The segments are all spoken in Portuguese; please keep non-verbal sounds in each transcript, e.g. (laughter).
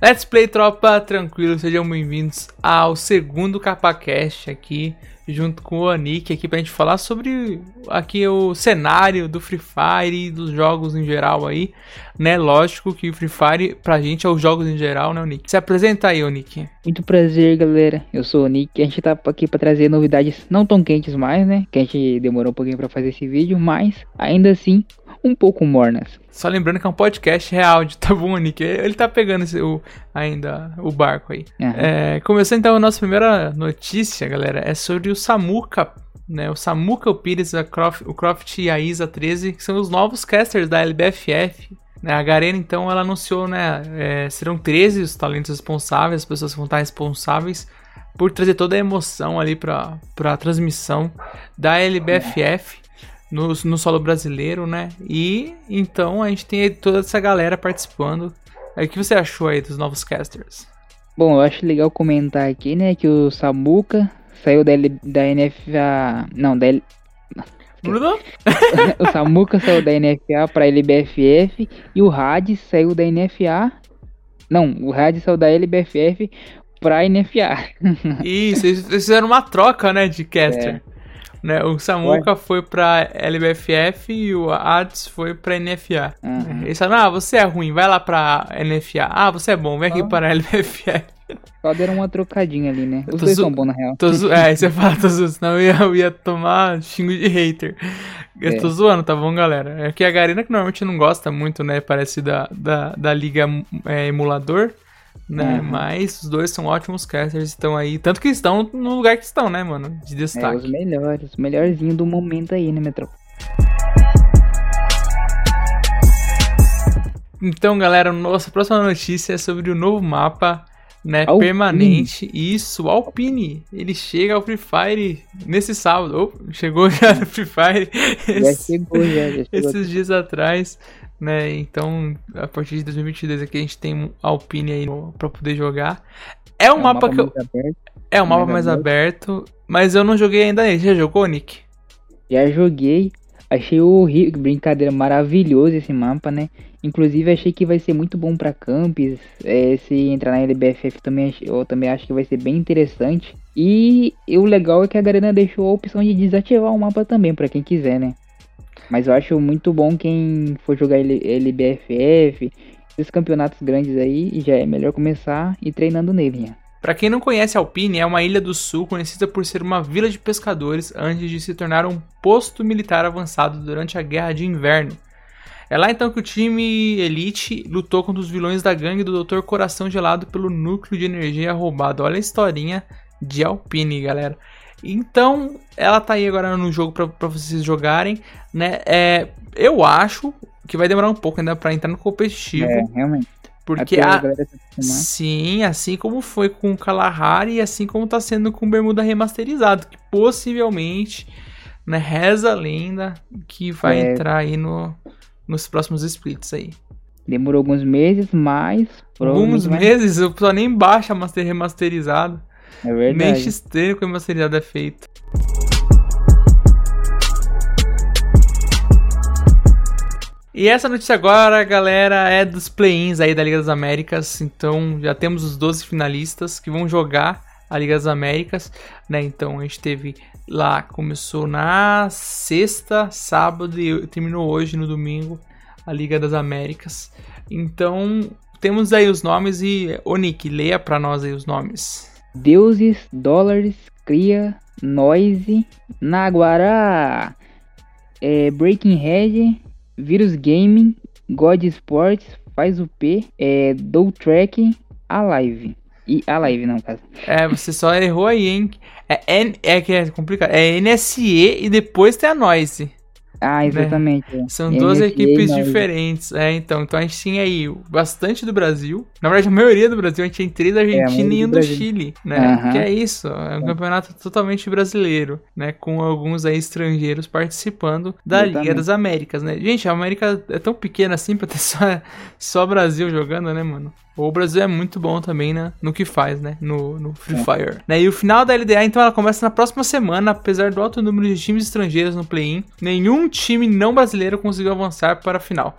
Let's Play Tropa, tranquilo, sejam bem-vindos ao segundo CapaCast aqui, junto com o Anik aqui pra gente falar sobre aqui o cenário do Free Fire e dos jogos em geral aí, né? Lógico que o Free Fire pra gente é os jogos em geral, né, Nick? Se apresenta aí, Nick. Muito prazer, galera. Eu sou o Nick. A gente tá aqui pra trazer novidades não tão quentes mais, né? Que a gente demorou um pouquinho pra fazer esse vídeo, mas ainda assim um pouco mornas. Só lembrando que é um podcast real de Nick. Ele tá pegando esse, o, ainda o barco aí. Uhum. É, começando então a nossa primeira notícia, galera, é sobre o Samuka. Né, o Samuka, o Pires, a Croft, o Croft e a Isa 13, que são os novos casters da LBFF. Né, a Garena, então, ela anunciou, né, é, serão 13 os talentos responsáveis, as pessoas que vão estar responsáveis por trazer toda a emoção ali para a transmissão da LBFF no, no solo brasileiro, né? E então a gente tem toda essa galera participando. O que você achou aí dos novos casters? Bom, eu acho legal comentar aqui, né, que o Samuka saiu da, L, da NFA. Não, da L, (laughs) o Samuka saiu da NFA para LBFF e o Rad saiu da NFA. Não, o Rad saiu da LBFF para NFA. Isso, eles fizeram uma troca, né, de caster. É. Né? O Samuka Ué? foi pra LBFF e o Ads foi pra NFA. Uhum. Eles falaram, ah, você é ruim, vai lá pra NFA. Ah, você é bom, vem aqui ah. para (laughs) LBFF. Só deram uma trocadinha ali, né? Os dois são bons, na real. Zo... É, você fala, tô zoando, senão eu ia, eu ia tomar xingo de hater. Eu é. tô zoando, tá bom, galera? É que a Garena que normalmente não gosta muito, né? Parece da, da, da liga é, emulador né? Uhum. Mas os dois são ótimos casters, estão aí. Tanto que estão no lugar que estão, né, mano? De destaque. É, os melhores, os melhorzinhos do momento aí, né, Metro? Então, galera, nossa próxima notícia é sobre o novo mapa, né, Alpine. permanente. Isso, Alpine. Ele chega ao Free Fire nesse sábado. Oh, chegou (laughs) já no Free Fire. Já chegou, já, já (laughs) chegou. Esses dias atrás né? Então, a partir de 2022 aqui a gente tem Alpine aí para poder jogar. É um, é um mapa, mapa, que eu aberto, é um mapa mais, mais aberto. aberto, mas eu não joguei ainda ele. Já jogou, Nick? Já joguei. Achei o brincadeira maravilhoso esse mapa, né? Inclusive achei que vai ser muito bom para campos. É, se entrar na LBFF também eu também acho que vai ser bem interessante. E, e o legal é que a Garena deixou a opção de desativar o mapa também para quem quiser, né? Mas eu acho muito bom quem for jogar LBFF, esses campeonatos grandes aí, já é melhor começar e treinando nele. Né? Para quem não conhece Alpine, é uma ilha do sul conhecida por ser uma vila de pescadores antes de se tornar um posto militar avançado durante a Guerra de Inverno. É lá então que o time Elite lutou contra os vilões da gangue do Dr. Coração Gelado pelo núcleo de energia roubado. Olha a historinha de Alpine, galera. Então, ela tá aí agora no jogo para vocês jogarem, né? É, eu acho que vai demorar um pouco ainda para entrar no competitivo. É, realmente. Porque a, sim, assim como foi com o Kalahari e assim como tá sendo com o Bermuda remasterizado, que possivelmente, né, reza a lenda que vai é. entrar aí no, nos próximos splits aí. Demorou alguns meses, mas alguns meses, eu só nem baixa master remasterizado. É verdade. Nem XT com a seriado é feito. E essa notícia agora, galera, é dos play-ins aí da Liga das Américas. Então já temos os 12 finalistas que vão jogar a Liga das Américas, né? Então a gente teve lá, começou na sexta, sábado e terminou hoje no domingo a Liga das Américas. Então temos aí os nomes e o Nick, leia para nós aí os nomes. Deuses, dólares, cria, noise, naguará, é, Breaking Head, Virus Gaming, God Sports, faz o P, é, Do Track, Alive. E a live, não, caso. É, você só errou aí, hein? É, é que é complicado. É NSE e depois tem a Noise. Ah, né? exatamente. Né? São duas equipes diferentes. É, então, então a gente tinha aí bastante do Brasil. Na verdade, a maioria do Brasil, a gente tinha três da é, Argentina é, e um do, Chile, né? Uhum. Que é isso, é um campeonato totalmente brasileiro, né? Com alguns aí estrangeiros participando da exatamente. Liga das Américas, né? Gente, a América é tão pequena assim pra ter (laughs) só, só Brasil jogando, né, mano? O Brasil é muito bom também né, no que faz, né? No, no Free é. Fire. Né, e o final da LDA, então, ela começa na próxima semana. Apesar do alto número de times estrangeiros no play-in, nenhum time não brasileiro conseguiu avançar para a final.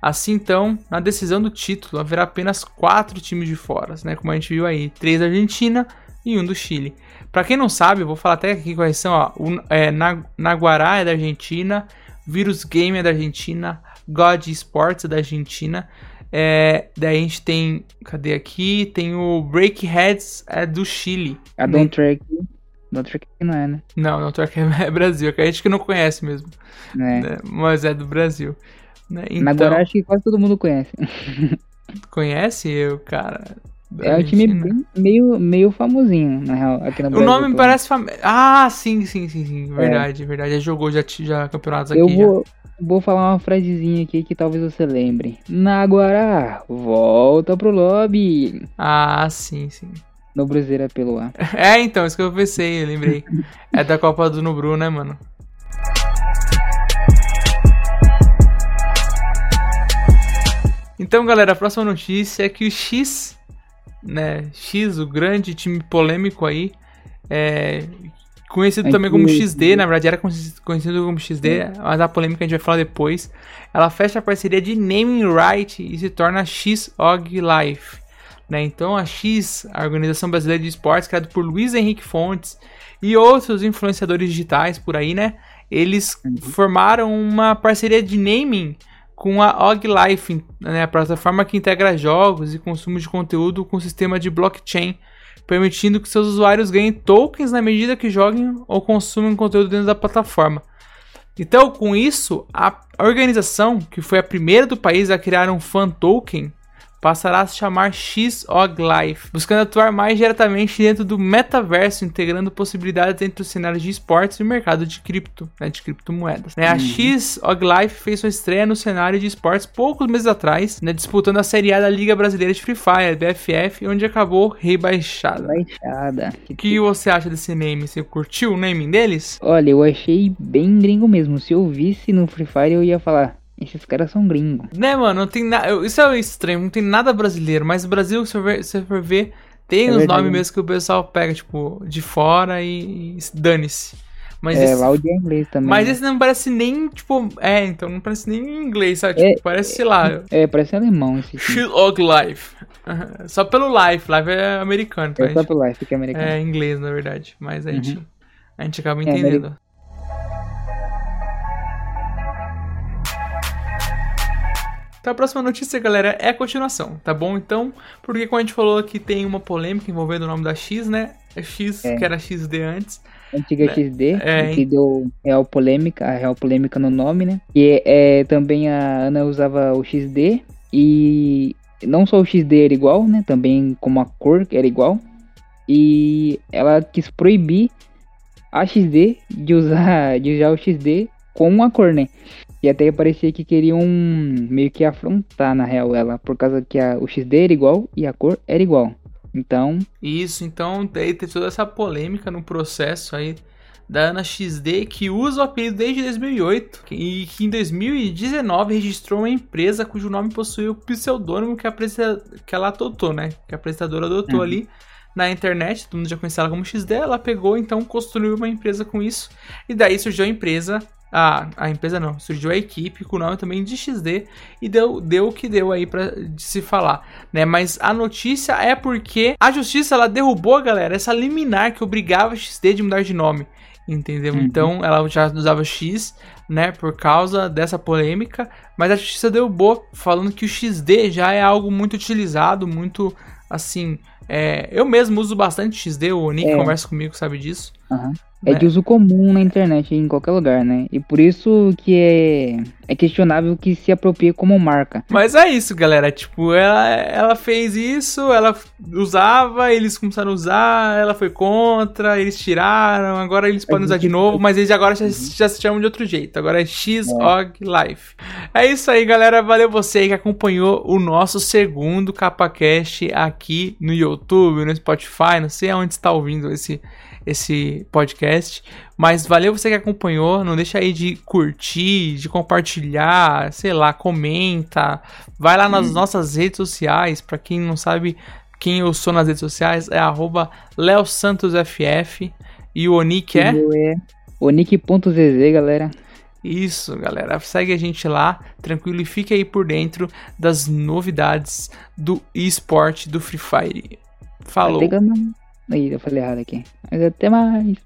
Assim, então, na decisão do título, haverá apenas quatro times de fora, né? Como a gente viu aí, três da Argentina e um do Chile. Para quem não sabe, eu vou falar até aqui quais são, ó. O, é, Naguará é da Argentina, Virus Game é da Argentina, God Sports é da Argentina. É, daí a gente tem. Cadê aqui? Tem o Breakheads é do Chile. A Don't Track. Track não é, né? Não, Track é Brasil, que a gente que não conhece mesmo. É. Né? Mas é do Brasil. Né? Então, Agora acho que quase todo mundo conhece. (laughs) conhece eu, cara? É um time bem, meio, meio famosinho, na real, aqui no Brasil. O nome me parece fam... Ah, sim, sim, sim, sim. Verdade, é. verdade. Já jogou já, já campeonatos eu aqui. Vou, já. vou falar uma frasezinha aqui que talvez você lembre. Naguará, volta pro lobby. Ah, sim, sim. No Bruzeiro é pelo ar. (laughs) É, então, isso que eu pensei, eu lembrei. é da Copa do Nubru, né, mano? Então, galera, a próxima notícia é que o X né? X, o grande time polêmico aí, é, conhecido também como XD, na verdade era conhecido como XD, mas a polêmica a gente vai falar depois. Ela fecha a parceria de naming right e se torna XOG Life. Né? Então a X, a Organização Brasileira de Esportes, criada por Luiz Henrique Fontes e outros influenciadores digitais por aí, né? Eles uhum. formaram uma parceria de naming com a Og Life, né, a plataforma que integra jogos e consumo de conteúdo com sistema de blockchain, permitindo que seus usuários ganhem tokens na medida que joguem ou consumem conteúdo dentro da plataforma. Então, com isso, a organização, que foi a primeira do país a criar um fan token, passará a se chamar XOG Life, buscando atuar mais diretamente dentro do metaverso, integrando possibilidades entre os cenários de esportes e o mercado de cripto, né, de criptomoedas. Né, a uhum. XOG Life fez sua estreia no cenário de esportes poucos meses atrás, né, disputando a Série A da Liga Brasileira de Free Fire, BFF, onde acabou rebaixada. Rebaixada. O que você acha desse name? Você curtiu o naming deles? Olha, eu achei bem gringo mesmo. Se eu visse no Free Fire, eu ia falar, esses caras são gringos. Né, mano, não tem nada. Isso é estranho, não tem nada brasileiro. Mas o Brasil, se você for ver, tem é os nomes mesmo que o pessoal pega, tipo, de fora e, e dane-se. Mas é, esse, lá o de inglês também. Mas né? esse não parece nem, tipo. É, então não parece nem em inglês, sabe? Tipo, é, parece, sei lá. É, parece alemão esse. Shilog Life. (laughs) Só pelo Life. Life é americano. Então é só pelo Life que é americano. É inglês, na verdade. Mas a, uhum. gente, a gente acaba é, entendendo. Então a próxima notícia, galera, é a continuação, tá bom? Então, porque como a gente falou que tem uma polêmica envolvendo o nome da X, né? É X, é. que era XD antes. Antiga né? XD, é, que deu real polêmica, a real polêmica no nome, né? E é, também a Ana usava o XD e não só o XD era igual, né? Também como a cor era igual. E ela quis proibir a XD de usar, de usar o XD com a cor, né? E até parecia que queriam meio que afrontar, na real, ela, por causa que a, o XD era igual e a cor era igual. Então. Isso, então daí tem toda essa polêmica no processo aí da Ana XD que usa o apelido desde 2008 e que em 2019 registrou uma empresa cujo nome possui o pseudônimo que, a que ela adotou, né? Que a apresentadora adotou uhum. ali na internet, todo mundo já conhecia ela como XD, ela pegou então construiu uma empresa com isso e daí surgiu a empresa a, a empresa não, surgiu a equipe com o nome também de XD e deu, deu o que deu aí para se falar, né? Mas a notícia é porque a justiça ela derrubou, galera, essa liminar que obrigava a XD de mudar de nome, entendeu? Uhum. Então ela já usava X, né, por causa dessa polêmica, mas a justiça derrubou falando que o XD já é algo muito utilizado, muito assim, é, eu mesmo uso bastante XD, o Nick é. conversa comigo, sabe disso. Uhum. É de uso comum na internet, em qualquer lugar, né? E por isso que é, é questionável que se aproprie como marca. Mas é isso, galera. Tipo, ela, ela fez isso, ela usava, eles começaram a usar, ela foi contra, eles tiraram, agora eles podem usar de novo, mas eles agora já, já se chamam de outro jeito. Agora é XOG é. Life. É isso aí, galera. Valeu você que acompanhou o nosso segundo CapaCast aqui no YouTube, no Spotify, não sei aonde está ouvindo esse esse podcast. Mas valeu você que acompanhou. Não deixa aí de curtir, de compartilhar, sei lá, comenta. Vai lá nas hum. nossas redes sociais. Para quem não sabe quem eu sou nas redes sociais, é leosantosff. E o Onick é? é Onick.zz, galera. Isso, galera. Segue a gente lá, tranquilo, e fique aí por dentro das novidades do esporte do Free Fire. Falou. Aí, eu falei ah, errado aqui. Mas até mais.